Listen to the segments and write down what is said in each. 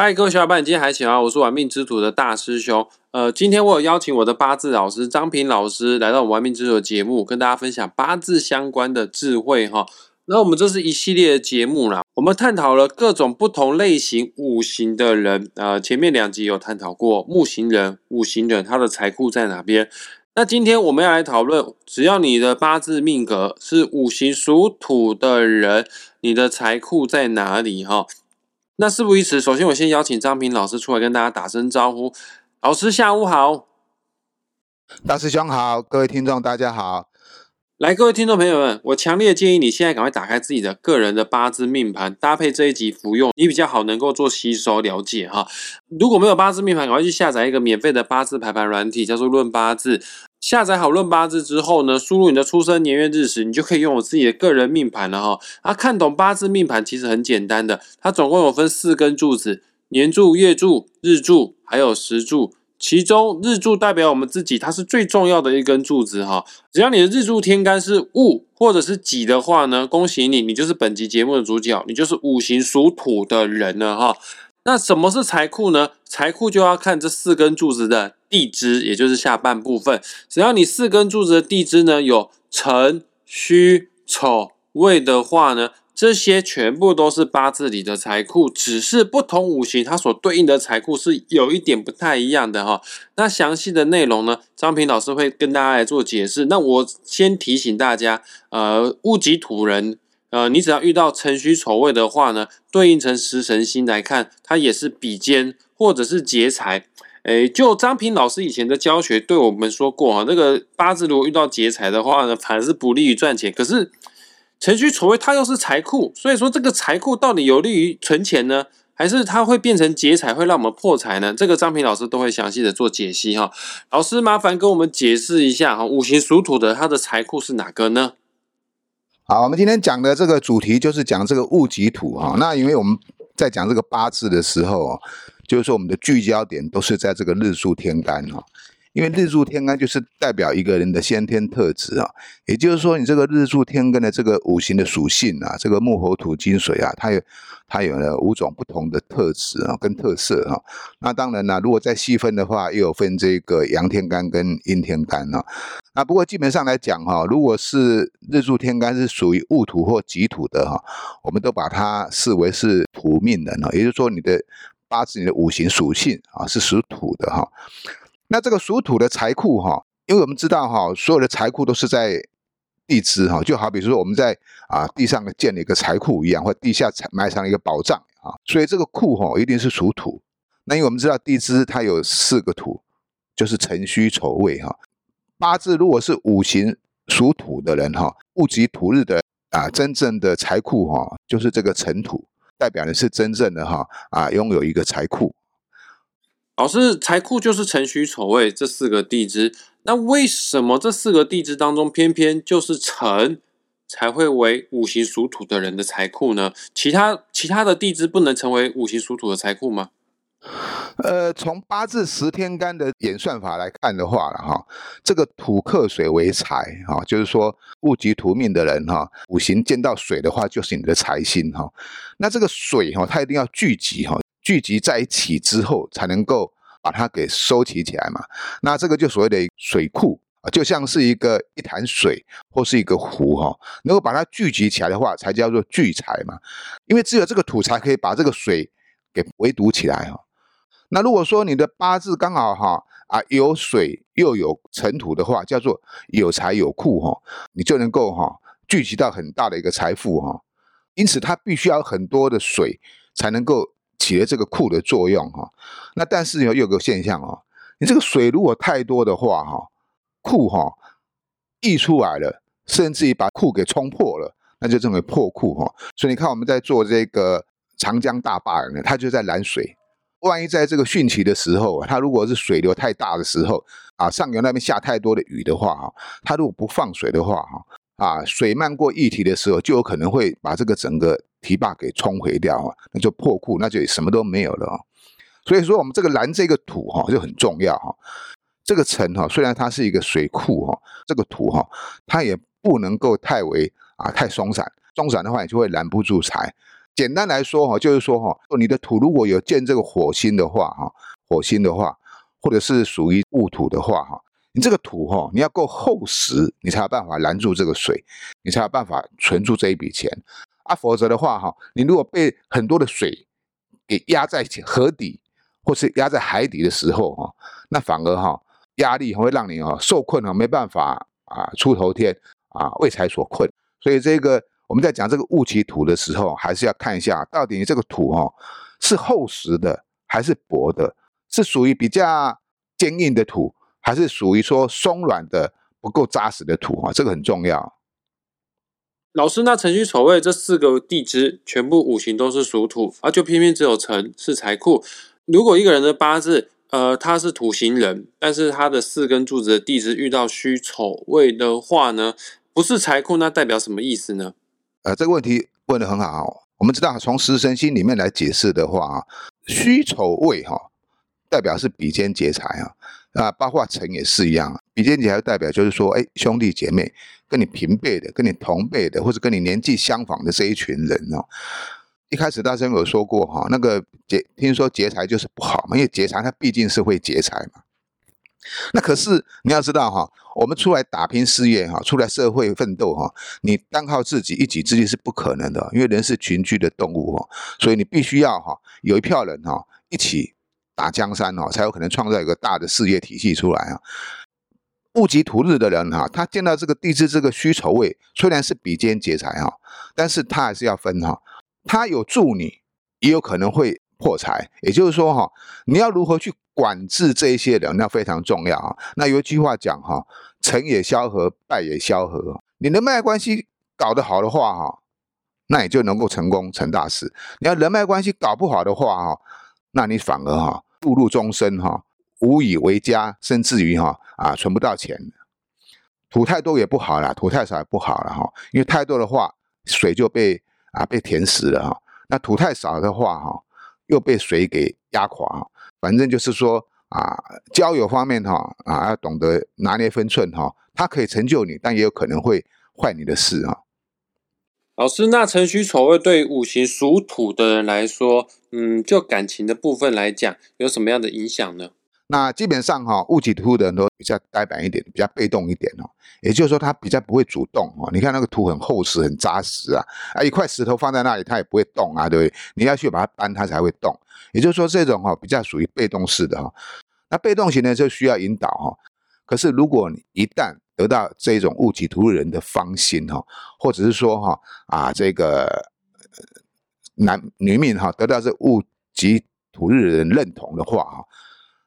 嗨，各位小伙伴，你今天还行啊？我是玩命之徒的大师兄。呃，今天我有邀请我的八字老师张平老师来到我们玩命之徒的节目，跟大家分享八字相关的智慧哈。那我们这是一系列的节目啦，我们探讨了各种不同类型五行的人。呃，前面两集有探讨过木型人、五行人，他的财库在哪边？那今天我们要来讨论，只要你的八字命格是五行属土的人，你的财库在哪里哈？那事不宜迟，首先我先邀请张平老师出来跟大家打声招呼。老师下午好，大师兄好，各位听众大家好。来，各位听众朋友们，我强烈建议你现在赶快打开自己的个人的八字命盘，搭配这一集服用，你比较好能够做吸收了解哈。如果没有八字命盘，赶快去下载一个免费的八字排盘软体，叫做论八字。下载好论八字之后呢，输入你的出生年月日时，你就可以用我自己的个人命盘了哈。啊，看懂八字命盘其实很简单的，它总共有分四根柱子：年柱、月柱、日柱，还有时柱。其中日柱代表我们自己，它是最重要的一根柱子哈。只要你的日柱天干是戊或者是己的话呢，恭喜你，你就是本集节目的主角，你就是五行属土的人了哈。那什么是财库呢？财库就要看这四根柱子的地支，也就是下半部分。只要你四根柱子的地支呢有辰、戌、丑、未的话呢，这些全部都是八字里的财库，只是不同五行它所对应的财库是有一点不太一样的哈。那详细的内容呢，张平老师会跟大家来做解释。那我先提醒大家，呃，戊己土人。呃，你只要遇到辰戌丑未的话呢，对应成食神星来看，它也是比肩或者是劫财。诶，就张平老师以前的教学对我们说过哈，那个八字如果遇到劫财的话呢，反而是不利于赚钱。可是辰戌丑未它又是财库，所以说这个财库到底有利于存钱呢，还是它会变成劫财，会让我们破财呢？这个张平老师都会详细的做解析哈。老师麻烦跟我们解释一下哈，五行属土的它的财库是哪个呢？好，我们今天讲的这个主题就是讲这个戊己土哈。那因为我们在讲这个八字的时候，就是说我们的聚焦点都是在这个日柱天干哈。因为日柱天干就是代表一个人的先天特质啊，也就是说你这个日柱天干的这个五行的属性啊，这个木火土金水啊，它有它有了五种不同的特质啊，跟特色哈。那当然呢，如果再细分的话，又有分这个阳天干跟阴天干啊。那不过基本上来讲哈，如果是日柱天干是属于戊土或己土的哈，我们都把它视为是土命人啊，也就是说你的八字你的五行属性啊是属土的哈。那这个属土的财库哈，因为我们知道哈，所有的财库都是在地支哈，就好比说我们在啊地上建了一个财库一样，或地下埋藏了一个宝藏啊，所以这个库哈一定是属土。那因为我们知道地支它有四个土，就是辰戌丑未哈。八字如果是五行属土的人哈，戊己土日的啊，真正的财库哈，就是这个辰土，代表的是真正的哈啊拥有一个财库。老师，财库就是辰戌丑未这四个地支，那为什么这四个地支当中偏偏就是辰才会为五行属土的人的财库呢？其他其他的地支不能成为五行属土的财库吗？呃，从八字十天干的演算法来看的话了哈，这个土克水为财哈，就是说戊己土命的人哈，五行见到水的话就是你的财星哈，那这个水哈，它一定要聚集哈。聚集在一起之后，才能够把它给收集起来嘛。那这个就所谓的水库，就像是一个一潭水或是一个湖哈，能够把它聚集起来的话，才叫做聚财嘛。因为只有这个土才可以把这个水给围堵起来哈。那如果说你的八字刚好哈啊有水又有尘土的话，叫做有财有库哈，你就能够哈聚集到很大的一个财富哈。因此，它必须要很多的水才能够。起了这个库的作用哈，那但是有有个现象哦，你这个水如果太多的话哈，库哈溢出来了，甚至于把库给冲破了，那就称为破库哈。所以你看我们在做这个长江大坝呢，它就在拦水。万一在这个汛期的时候啊，它如果是水流太大的时候啊，上游那边下太多的雨的话哈，它如果不放水的话哈。啊，水漫过液体的时候，就有可能会把这个整个堤坝给冲毁掉啊，那就破库，那就什么都没有了。所以说，我们这个拦这个土哈就很重要哈。这个辰哈，虽然它是一个水库哈，这个土哈，它也不能够太为啊太松散，松散的话，你就会拦不住财。简单来说哈，就是说哈，你的土如果有见这个火星的话哈，火星的话，或者是属于戊土的话哈，你这个土哈，你要够厚实，你才有办法拦住这个水，你才有办法存住这一笔钱啊。否则的话哈，你如果被很多的水给压在河底或是压在海底的时候哈，那反而哈压力会让你哈受困啊，没办法啊出头天啊为财所困。所以这个。我们在讲这个戊己土的时候，还是要看一下到底这个土哈是厚实的还是薄的，是属于比较坚硬的土，还是属于说松软的不够扎实的土啊？这个很重要。老师，那辰戌丑未这四个地支全部五行都是属土，而就偏偏只有辰是财库。如果一个人的八字，呃，他是土型人，但是他的四根柱子的地支遇到戌丑未的话呢，不是财库，那代表什么意思呢？呃，这个问题问的很好。我们知道，从食神星里面来解释的话啊，戌丑未哈，代表是比肩劫财啊，啊，包括辰也是一样，比肩劫财代表就是说，哎，兄弟姐妹，跟你平辈的，跟你同辈的，或者跟你年纪相仿的这一群人哦。一开始大家有说过哈，那个劫，听说劫财就是不好嘛，因为劫财它毕竟是会劫财嘛。那可是你要知道哈，我们出来打拼事业哈，出来社会奋斗哈，你单靠自己一己之力是不可能的，因为人是群居的动物哈，所以你必须要哈有一票人哈一起打江山哈，才有可能创造一个大的事业体系出来啊。戊己土日的人哈，他见到这个地支这个虚丑位，虽然是比肩劫财哈，但是他还是要分哈，他有助你，也有可能会破财，也就是说哈，你要如何去？管制这一些人，那非常重要啊。那有一句话讲哈，成也萧何，败也萧何。你人脉关系搞得好的话哈，那你就能够成功成大事。你要人脉关系搞不好的话哈，那你反而哈步入终身哈，无以为家，甚至于哈啊存不到钱。土太多也不好了，土太少也不好了哈。因为太多的话，水就被啊被填死了哈。那土太少的话哈，又被水给压垮。反正就是说啊，交友方面哈啊，要懂得拿捏分寸哈。他可以成就你，但也有可能会坏你的事啊。老师，那辰戌丑未对五行属土的人来说，嗯，就感情的部分来讲，有什么样的影响呢？那基本上哈，戊己土的人都比较呆板一点，比较被动一点哦。也就是说，他比较不会主动哦。你看那个土很厚实、很扎实啊，啊，一块石头放在那里，它也不会动啊，对不对？你要去把它搬，它才会动。也就是说，这种哈比较属于被动式的哈。那被动型呢，就需要引导哈。可是如果你一旦得到这种戊己土人的芳心哈，或者是说哈啊这个男女命哈得到这戊己土日人认同的话哈，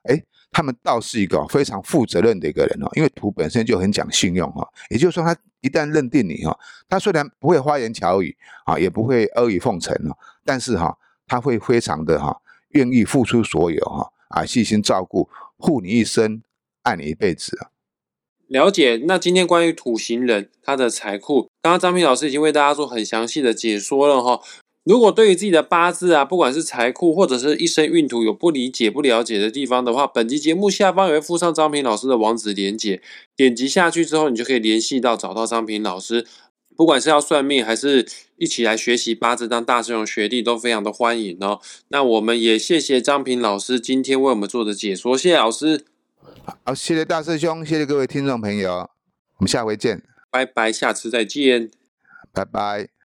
哎。他们倒是一个非常负责任的一个人哦，因为土本身就很讲信用哈，也就是说他一旦认定你哈，他虽然不会花言巧语啊，也不会阿谀奉承哦，但是哈，他会非常的哈愿意付出所有哈啊，细心照顾，护你一生，爱你一辈子啊。了解。那今天关于土行人他的财库，刚刚张平老师已经为大家做很详细的解说了哈。如果对于自己的八字啊，不管是财库或者是一生运途有不理解、不了解的地方的话，本集节目下方也会附上张平老师的网址连接，点击下去之后，你就可以联系到找到张平老师。不管是要算命，还是一起来学习八字当大师兄学弟，都非常的欢迎哦。那我们也谢谢张平老师今天为我们做的解说，谢谢老师。好，谢谢大师兄，谢谢各位听众朋友，我们下回见，拜拜，下次再见，拜拜。